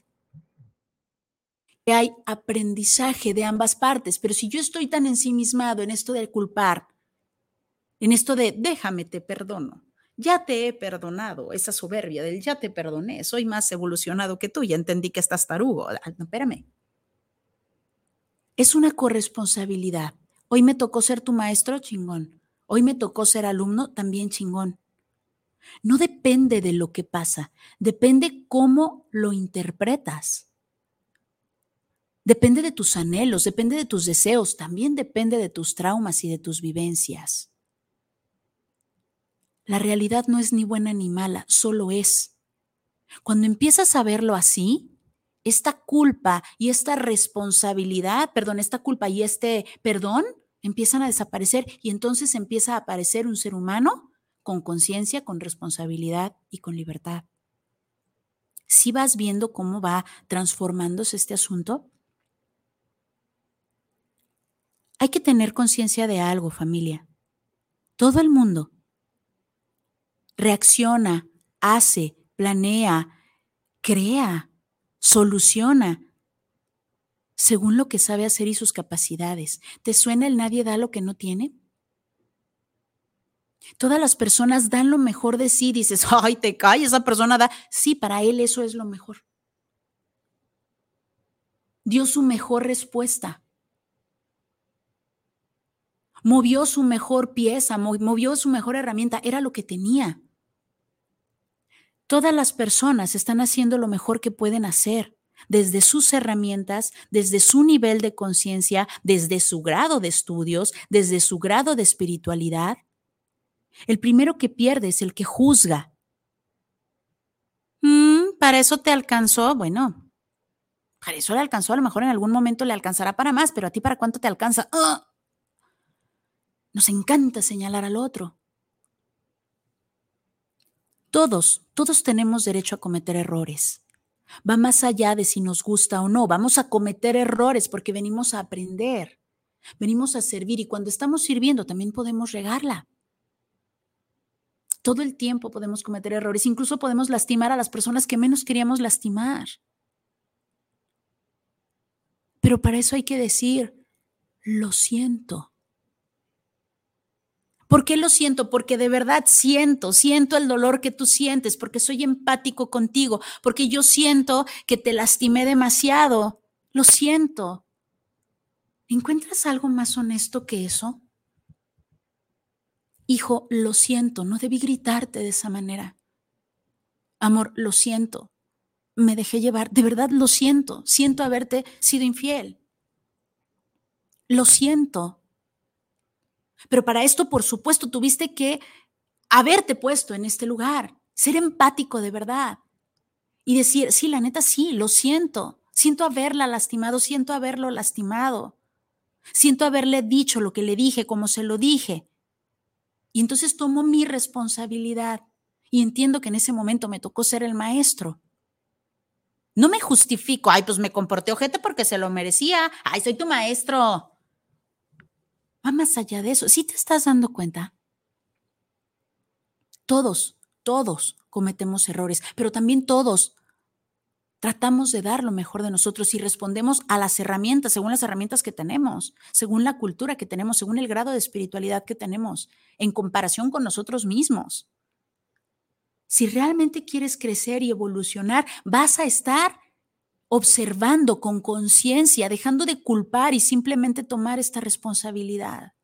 que hay aprendizaje de ambas partes. Pero si yo estoy tan ensimismado en esto de culpar, en esto de déjame, te perdono, ya te he perdonado, esa soberbia del ya te perdoné, soy más evolucionado que tú, ya entendí que estás tarugo. Ah, no, espérame. Es una corresponsabilidad. Hoy me tocó ser tu maestro, chingón. Hoy me tocó ser alumno, también chingón. No depende de lo que pasa, depende cómo lo interpretas. Depende de tus anhelos, depende de tus deseos, también depende de tus traumas y de tus vivencias. La realidad no es ni buena ni mala, solo es. Cuando empiezas a verlo así, esta culpa y esta responsabilidad, perdón, esta culpa y este perdón empiezan a desaparecer y entonces empieza a aparecer un ser humano con conciencia, con responsabilidad y con libertad. Si vas viendo cómo va transformándose este asunto, hay que tener conciencia de algo, familia. Todo el mundo reacciona, hace, planea, crea, soluciona, según lo que sabe hacer y sus capacidades. ¿Te suena el nadie da lo que no tiene? Todas las personas dan lo mejor de sí, dices, ay, te cae, esa persona da. Sí, para él eso es lo mejor. Dio su mejor respuesta movió su mejor pieza, movió su mejor herramienta, era lo que tenía. Todas las personas están haciendo lo mejor que pueden hacer, desde sus herramientas, desde su nivel de conciencia, desde su grado de estudios, desde su grado de espiritualidad. El primero que pierde es el que juzga. Mm, ¿Para eso te alcanzó? Bueno, para eso le alcanzó, a lo mejor en algún momento le alcanzará para más, pero a ti para cuánto te alcanza. ¡Ah! Nos encanta señalar al otro. Todos, todos tenemos derecho a cometer errores. Va más allá de si nos gusta o no. Vamos a cometer errores porque venimos a aprender, venimos a servir y cuando estamos sirviendo también podemos regarla. Todo el tiempo podemos cometer errores, incluso podemos lastimar a las personas que menos queríamos lastimar. Pero para eso hay que decir, lo siento. ¿Por qué lo siento? Porque de verdad siento, siento el dolor que tú sientes, porque soy empático contigo, porque yo siento que te lastimé demasiado. Lo siento. ¿Encuentras algo más honesto que eso? Hijo, lo siento, no debí gritarte de esa manera. Amor, lo siento. Me dejé llevar, de verdad lo siento. Siento haberte sido infiel. Lo siento. Pero para esto, por supuesto, tuviste que haberte puesto en este lugar, ser empático de verdad y decir, sí, la neta, sí, lo siento, siento haberla lastimado, siento haberlo lastimado, siento haberle dicho lo que le dije, como se lo dije. Y entonces tomo mi responsabilidad y entiendo que en ese momento me tocó ser el maestro. No me justifico, ay, pues me comporté ojete porque se lo merecía, ay, soy tu maestro. Va más allá de eso. ¿Sí te estás dando cuenta? Todos, todos cometemos errores, pero también todos tratamos de dar lo mejor de nosotros y respondemos a las herramientas, según las herramientas que tenemos, según la cultura que tenemos, según el grado de espiritualidad que tenemos, en comparación con nosotros mismos. Si realmente quieres crecer y evolucionar, vas a estar observando con conciencia, dejando de culpar y simplemente tomar esta responsabilidad.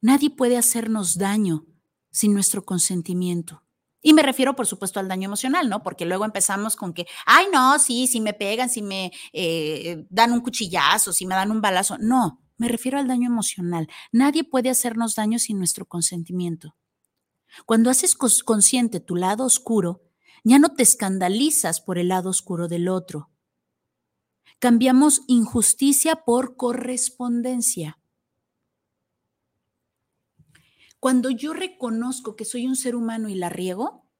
Nadie puede hacernos daño sin nuestro consentimiento. Y me refiero, por supuesto, al daño emocional, ¿no? Porque luego empezamos con que, ay, no, sí, si me pegan, si me eh, dan un cuchillazo, si me dan un balazo. No, me refiero al daño emocional. Nadie puede hacernos daño sin nuestro consentimiento. Cuando haces consciente tu lado oscuro, ya no te escandalizas por el lado oscuro del otro. Cambiamos injusticia por correspondencia. Cuando yo reconozco que soy un ser humano y la riego,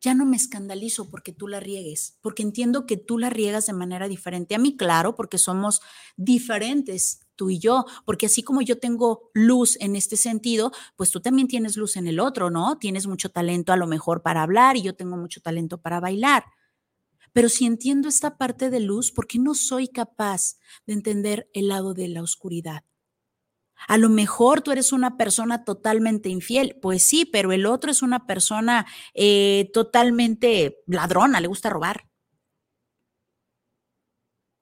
ya no me escandalizo porque tú la riegues, porque entiendo que tú la riegas de manera diferente. A mí, claro, porque somos diferentes tú y yo, porque así como yo tengo luz en este sentido, pues tú también tienes luz en el otro, ¿no? Tienes mucho talento a lo mejor para hablar y yo tengo mucho talento para bailar. Pero si entiendo esta parte de luz, ¿por qué no soy capaz de entender el lado de la oscuridad? A lo mejor tú eres una persona totalmente infiel, pues sí, pero el otro es una persona eh, totalmente ladrona, le gusta robar.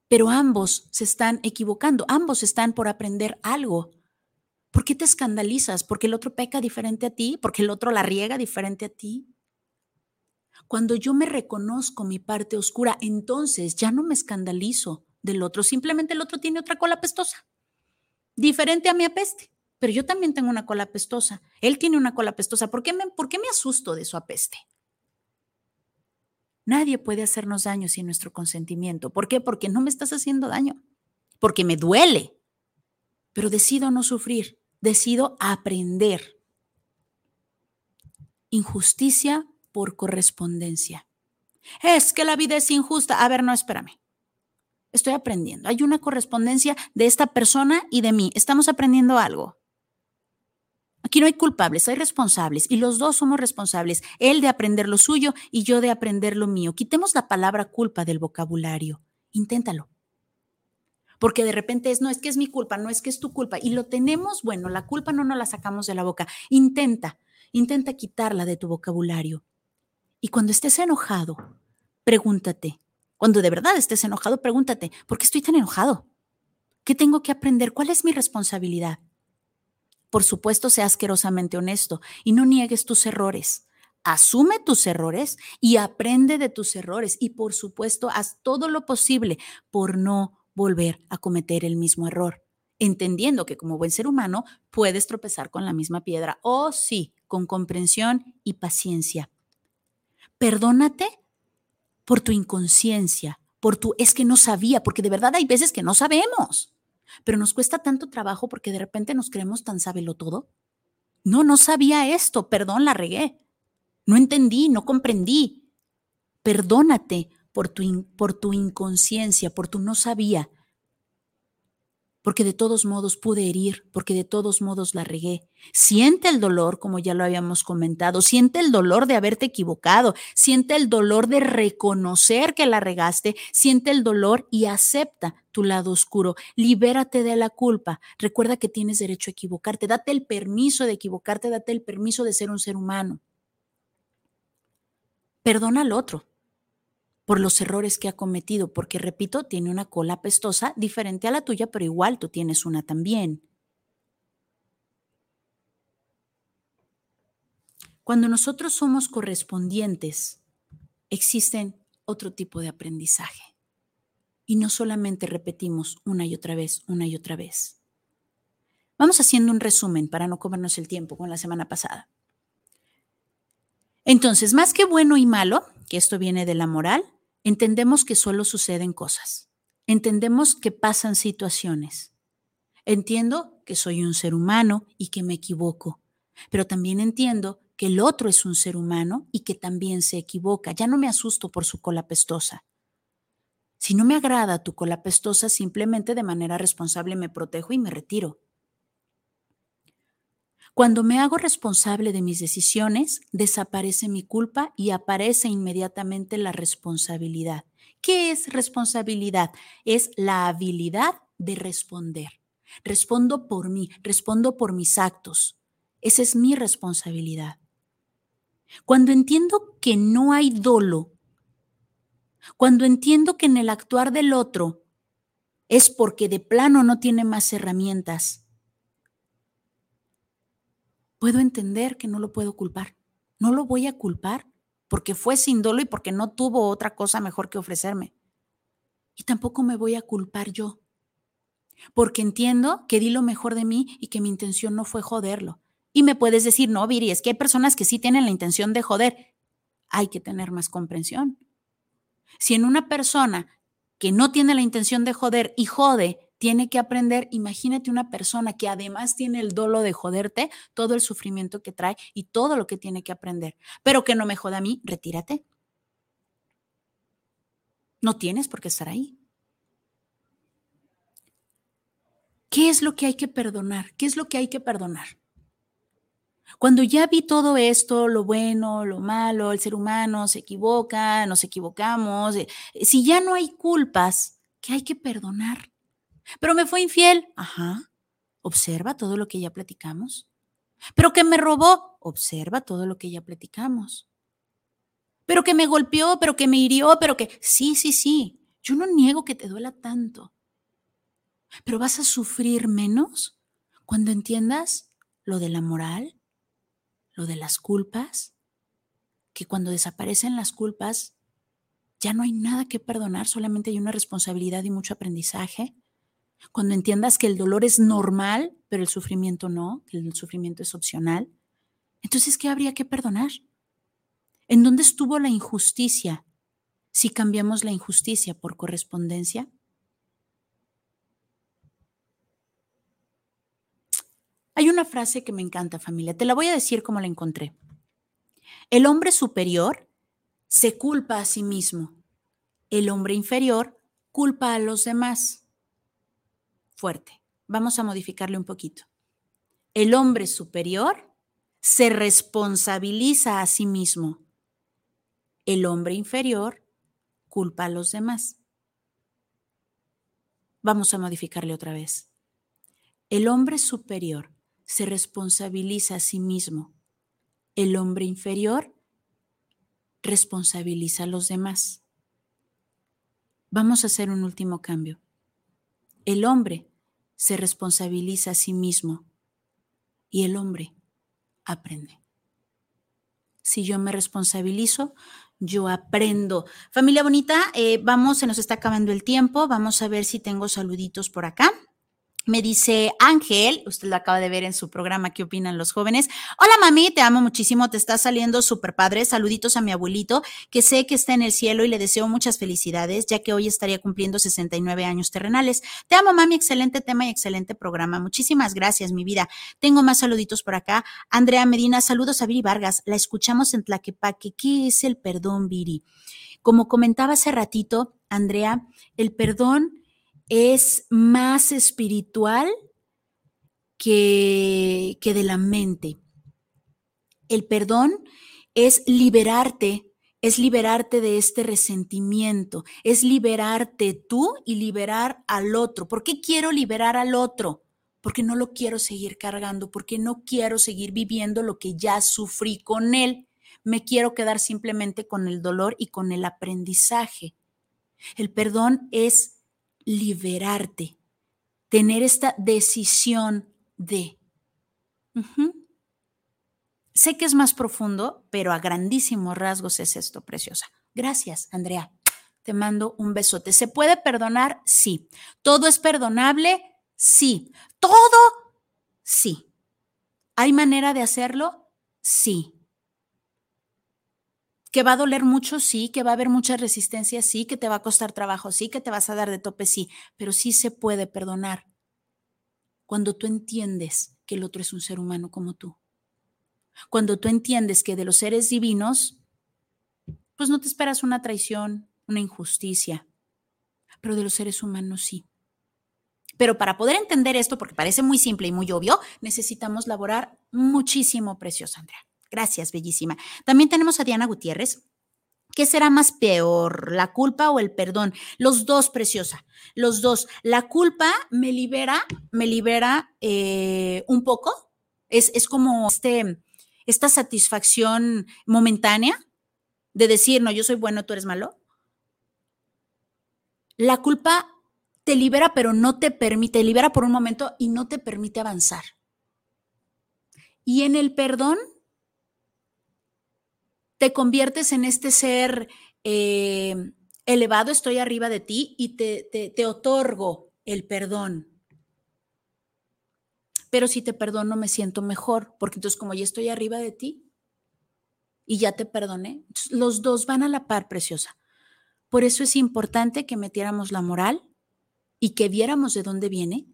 Pero ambos se están equivocando, ambos están por aprender algo. ¿Por qué te escandalizas? ¿Porque el otro peca diferente a ti? ¿Porque el otro la riega diferente a ti? Cuando yo me reconozco mi parte oscura, entonces ya no me escandalizo del otro, simplemente el otro tiene otra cola pestosa diferente a mi apeste. Pero yo también tengo una cola apestosa. Él tiene una cola apestosa. ¿Por qué me, por qué me asusto de su apeste? Nadie puede hacernos daño sin nuestro consentimiento. ¿Por qué? Porque no me estás haciendo daño. Porque me duele. Pero decido no sufrir. Decido aprender. Injusticia por correspondencia. Es que la vida es injusta. A ver, no, espérame estoy aprendiendo. Hay una correspondencia de esta persona y de mí. Estamos aprendiendo algo. Aquí no hay culpables, hay responsables y los dos somos responsables, él de aprender lo suyo y yo de aprender lo mío. Quitemos la palabra culpa del vocabulario. Inténtalo. Porque de repente es, no, es que es mi culpa, no es que es tu culpa. Y lo tenemos, bueno, la culpa no nos la sacamos de la boca. Intenta, intenta quitarla de tu vocabulario. Y cuando estés enojado, pregúntate, cuando de verdad estés enojado, pregúntate, ¿por qué estoy tan enojado? ¿Qué tengo que aprender? ¿Cuál es mi responsabilidad? Por supuesto, sea asquerosamente honesto y no niegues tus errores. Asume tus errores y aprende de tus errores. Y por supuesto, haz todo lo posible por no volver a cometer el mismo error, entendiendo que como buen ser humano puedes tropezar con la misma piedra. O oh, sí, con comprensión y paciencia. Perdónate por tu inconsciencia, por tu es que no sabía, porque de verdad hay veces que no sabemos, pero nos cuesta tanto trabajo porque de repente nos creemos tan sábelo todo. No, no sabía esto, perdón, la regué. No entendí, no comprendí. Perdónate por tu, por tu inconsciencia, por tu no sabía porque de todos modos pude herir, porque de todos modos la regué. Siente el dolor, como ya lo habíamos comentado, siente el dolor de haberte equivocado, siente el dolor de reconocer que la regaste, siente el dolor y acepta tu lado oscuro, libérate de la culpa, recuerda que tienes derecho a equivocarte, date el permiso de equivocarte, date el permiso de ser un ser humano. Perdona al otro, por los errores que ha cometido, porque repito, tiene una cola apestosa diferente a la tuya, pero igual tú tienes una también. Cuando nosotros somos correspondientes, existen otro tipo de aprendizaje. Y no solamente repetimos una y otra vez, una y otra vez. Vamos haciendo un resumen para no comernos el tiempo con la semana pasada. Entonces, más que bueno y malo, que esto viene de la moral, entendemos que solo suceden cosas. Entendemos que pasan situaciones. Entiendo que soy un ser humano y que me equivoco, pero también entiendo que el otro es un ser humano y que también se equivoca. Ya no me asusto por su cola pestosa. Si no me agrada tu cola pestosa, simplemente de manera responsable me protejo y me retiro. Cuando me hago responsable de mis decisiones, desaparece mi culpa y aparece inmediatamente la responsabilidad. ¿Qué es responsabilidad? Es la habilidad de responder. Respondo por mí, respondo por mis actos. Esa es mi responsabilidad. Cuando entiendo que no hay dolo, cuando entiendo que en el actuar del otro es porque de plano no tiene más herramientas, puedo entender que no lo puedo culpar. No lo voy a culpar porque fue sin dolo y porque no tuvo otra cosa mejor que ofrecerme. Y tampoco me voy a culpar yo, porque entiendo que di lo mejor de mí y que mi intención no fue joderlo. Y me puedes decir, no, Viri, es que hay personas que sí tienen la intención de joder. Hay que tener más comprensión. Si en una persona que no tiene la intención de joder y jode, tiene que aprender, imagínate una persona que además tiene el dolo de joderte, todo el sufrimiento que trae y todo lo que tiene que aprender, pero que no me joda a mí, retírate. No tienes por qué estar ahí. ¿Qué es lo que hay que perdonar? ¿Qué es lo que hay que perdonar? Cuando ya vi todo esto, lo bueno, lo malo, el ser humano se equivoca, nos equivocamos, eh, si ya no hay culpas, ¿qué hay que perdonar? Pero me fue infiel. Ajá. Observa todo lo que ya platicamos. Pero que me robó. Observa todo lo que ya platicamos. Pero que me golpeó, pero que me hirió, pero que... Sí, sí, sí. Yo no niego que te duela tanto. Pero vas a sufrir menos cuando entiendas lo de la moral, lo de las culpas, que cuando desaparecen las culpas ya no hay nada que perdonar, solamente hay una responsabilidad y mucho aprendizaje cuando entiendas que el dolor es normal, pero el sufrimiento no, que el sufrimiento es opcional, entonces, ¿qué habría que perdonar? ¿En dónde estuvo la injusticia si cambiamos la injusticia por correspondencia? Hay una frase que me encanta, familia. Te la voy a decir como la encontré. El hombre superior se culpa a sí mismo. El hombre inferior culpa a los demás fuerte. Vamos a modificarle un poquito. El hombre superior se responsabiliza a sí mismo. El hombre inferior culpa a los demás. Vamos a modificarle otra vez. El hombre superior se responsabiliza a sí mismo. El hombre inferior responsabiliza a los demás. Vamos a hacer un último cambio. El hombre se responsabiliza a sí mismo y el hombre aprende. Si yo me responsabilizo, yo aprendo. Familia bonita, eh, vamos, se nos está acabando el tiempo. Vamos a ver si tengo saluditos por acá. Me dice Ángel, usted lo acaba de ver en su programa, ¿qué opinan los jóvenes? Hola mami, te amo muchísimo, te está saliendo súper padre. Saluditos a mi abuelito, que sé que está en el cielo y le deseo muchas felicidades, ya que hoy estaría cumpliendo 69 años terrenales. Te amo mami, excelente tema y excelente programa. Muchísimas gracias, mi vida. Tengo más saluditos por acá. Andrea Medina, saludos a Viri Vargas. La escuchamos en Tlaquepaque. ¿Qué es el perdón, Viri? Como comentaba hace ratito, Andrea, el perdón es más espiritual que, que de la mente. El perdón es liberarte, es liberarte de este resentimiento, es liberarte tú y liberar al otro. ¿Por qué quiero liberar al otro? Porque no lo quiero seguir cargando, porque no quiero seguir viviendo lo que ya sufrí con él. Me quiero quedar simplemente con el dolor y con el aprendizaje. El perdón es liberarte, tener esta decisión de. Sé que es más profundo, pero a grandísimos rasgos es esto, preciosa. Gracias, Andrea. Te mando un besote. ¿Se puede perdonar? Sí. ¿Todo es perdonable? Sí. ¿Todo? Sí. ¿Hay manera de hacerlo? Sí. ¿Que va a doler mucho? Sí. ¿Que va a haber mucha resistencia? Sí. ¿Que te va a costar trabajo? Sí. ¿Que te vas a dar de tope? Sí. Pero sí se puede perdonar cuando tú entiendes que el otro es un ser humano como tú. Cuando tú entiendes que de los seres divinos, pues no te esperas una traición, una injusticia, pero de los seres humanos sí. Pero para poder entender esto, porque parece muy simple y muy obvio, necesitamos laborar muchísimo, preciosa Andrea. Gracias, bellísima. También tenemos a Diana Gutiérrez. ¿Qué será más peor, la culpa o el perdón? Los dos, preciosa. Los dos. La culpa me libera, me libera eh, un poco. Es, es como este, esta satisfacción momentánea de decir, no, yo soy bueno, tú eres malo. La culpa te libera, pero no te permite, te libera por un momento y no te permite avanzar. Y en el perdón, te conviertes en este ser eh, elevado, estoy arriba de ti y te, te, te otorgo el perdón. Pero si te perdono, me siento mejor, porque entonces como ya estoy arriba de ti y ya te perdoné, los dos van a la par, preciosa. Por eso es importante que metiéramos la moral y que viéramos de dónde viene,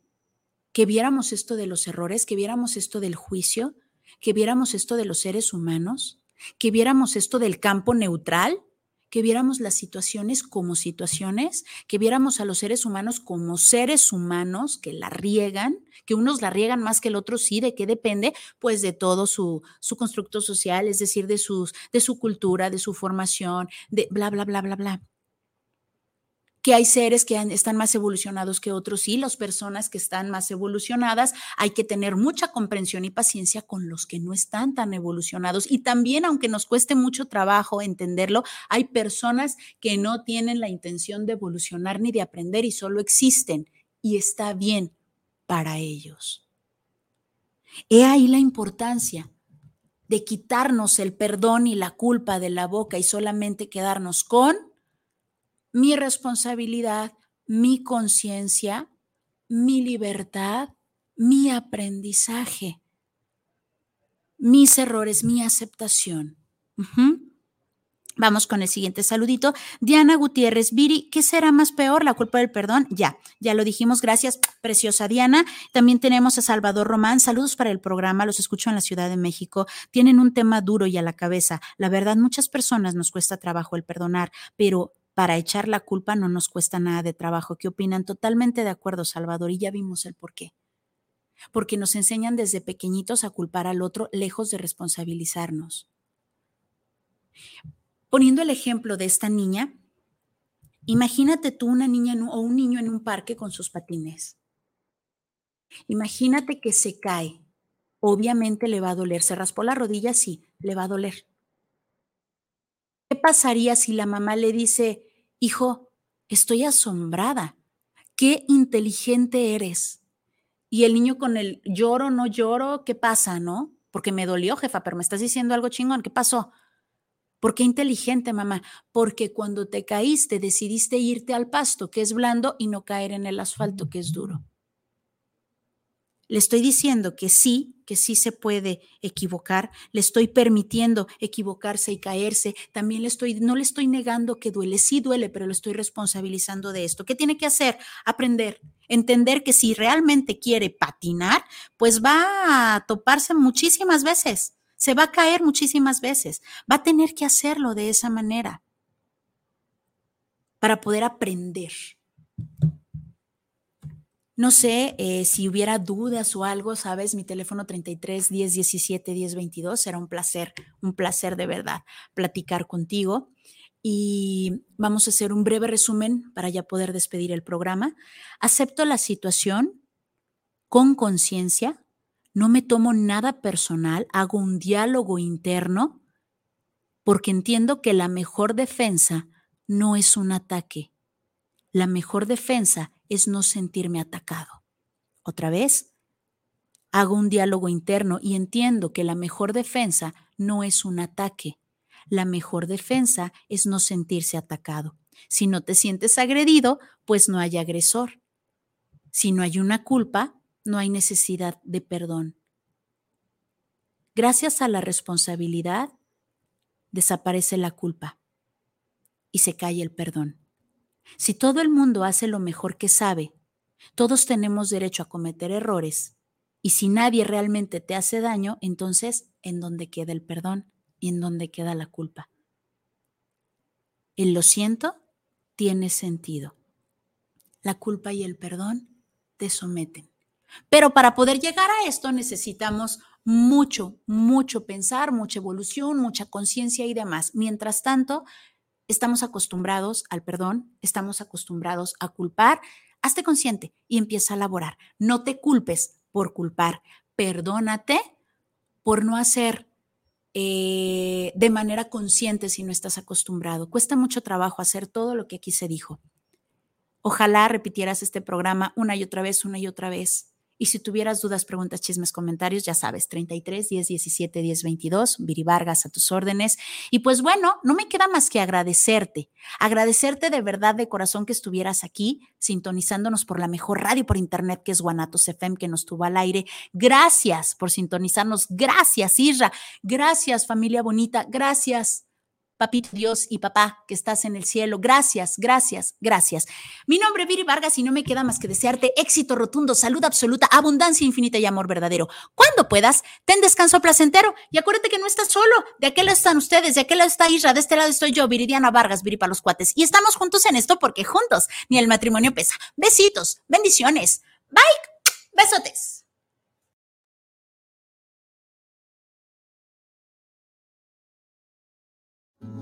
que viéramos esto de los errores, que viéramos esto del juicio, que viéramos esto de los seres humanos, que viéramos esto del campo neutral, que viéramos las situaciones como situaciones, que viéramos a los seres humanos como seres humanos que la riegan, que unos la riegan más que el otro, sí, ¿de qué depende? Pues de todo su, su constructo social, es decir, de, sus, de su cultura, de su formación, de bla, bla, bla, bla, bla que hay seres que están más evolucionados que otros sí, las personas que están más evolucionadas, hay que tener mucha comprensión y paciencia con los que no están tan evolucionados. Y también, aunque nos cueste mucho trabajo entenderlo, hay personas que no tienen la intención de evolucionar ni de aprender y solo existen y está bien para ellos. He ahí la importancia de quitarnos el perdón y la culpa de la boca y solamente quedarnos con mi responsabilidad, mi conciencia, mi libertad, mi aprendizaje, mis errores, mi aceptación. Vamos con el siguiente saludito. Diana Gutiérrez, Viri, ¿qué será más peor, la culpa del perdón? Ya, ya lo dijimos, gracias, preciosa Diana. También tenemos a Salvador Román, saludos para el programa, los escucho en la Ciudad de México. Tienen un tema duro y a la cabeza. La verdad, muchas personas nos cuesta trabajo el perdonar, pero para echar la culpa no nos cuesta nada de trabajo. ¿Qué opinan? Totalmente de acuerdo, Salvador, y ya vimos el por qué. Porque nos enseñan desde pequeñitos a culpar al otro lejos de responsabilizarnos. Poniendo el ejemplo de esta niña, imagínate tú una niña o un niño en un parque con sus patines. Imagínate que se cae. Obviamente le va a doler. Se raspó la rodilla, sí, le va a doler. ¿Qué pasaría si la mamá le dice, hijo, estoy asombrada, qué inteligente eres? Y el niño con el lloro, no lloro, ¿qué pasa, no? Porque me dolió, jefa, pero me estás diciendo algo chingón, ¿qué pasó? ¿Por qué inteligente, mamá? Porque cuando te caíste decidiste irte al pasto, que es blando, y no caer en el asfalto, que es duro. Le estoy diciendo que sí, que sí se puede equivocar, le estoy permitiendo equivocarse y caerse, también le estoy, no le estoy negando que duele, sí duele, pero lo estoy responsabilizando de esto. ¿Qué tiene que hacer? Aprender, entender que si realmente quiere patinar, pues va a toparse muchísimas veces, se va a caer muchísimas veces, va a tener que hacerlo de esa manera para poder aprender. No sé eh, si hubiera dudas o algo, sabes, mi teléfono 33 10 17 10 22 será un placer, un placer de verdad platicar contigo. Y vamos a hacer un breve resumen para ya poder despedir el programa. Acepto la situación con conciencia, no me tomo nada personal, hago un diálogo interno porque entiendo que la mejor defensa no es un ataque. La mejor defensa es no sentirme atacado. Otra vez, hago un diálogo interno y entiendo que la mejor defensa no es un ataque. La mejor defensa es no sentirse atacado. Si no te sientes agredido, pues no hay agresor. Si no hay una culpa, no hay necesidad de perdón. Gracias a la responsabilidad, desaparece la culpa y se cae el perdón. Si todo el mundo hace lo mejor que sabe, todos tenemos derecho a cometer errores y si nadie realmente te hace daño, entonces, ¿en dónde queda el perdón y en dónde queda la culpa? El lo siento tiene sentido. La culpa y el perdón te someten. Pero para poder llegar a esto necesitamos mucho, mucho pensar, mucha evolución, mucha conciencia y demás. Mientras tanto, estamos acostumbrados al perdón, estamos acostumbrados a culpar. Hazte consciente y empieza a elaborar. No te culpes por culpar. Perdónate por no hacer eh, de manera consciente si no estás acostumbrado. Cuesta mucho trabajo hacer todo lo que aquí se dijo. Ojalá repitieras este programa una y otra vez, una y otra vez. Y si tuvieras dudas, preguntas, chismes, comentarios, ya sabes, 33 10 17 10 22, Viri Vargas a tus órdenes. Y pues bueno, no me queda más que agradecerte, agradecerte de verdad de corazón que estuvieras aquí sintonizándonos por la mejor radio por internet que es Guanatos FM que nos tuvo al aire. Gracias por sintonizarnos, gracias Isra, gracias familia bonita, gracias Papito Dios y papá que estás en el cielo. Gracias, gracias, gracias. Mi nombre es Viri Vargas y no me queda más que desearte éxito rotundo, salud absoluta, abundancia infinita y amor verdadero. Cuando puedas, ten descanso placentero y acuérdate que no estás solo. De aquel lado están ustedes, de aquel lado está Isra, de este lado estoy yo, Viridiana Vargas, Viri para los cuates. Y estamos juntos en esto porque juntos ni el matrimonio pesa. Besitos, bendiciones. Bye, besotes.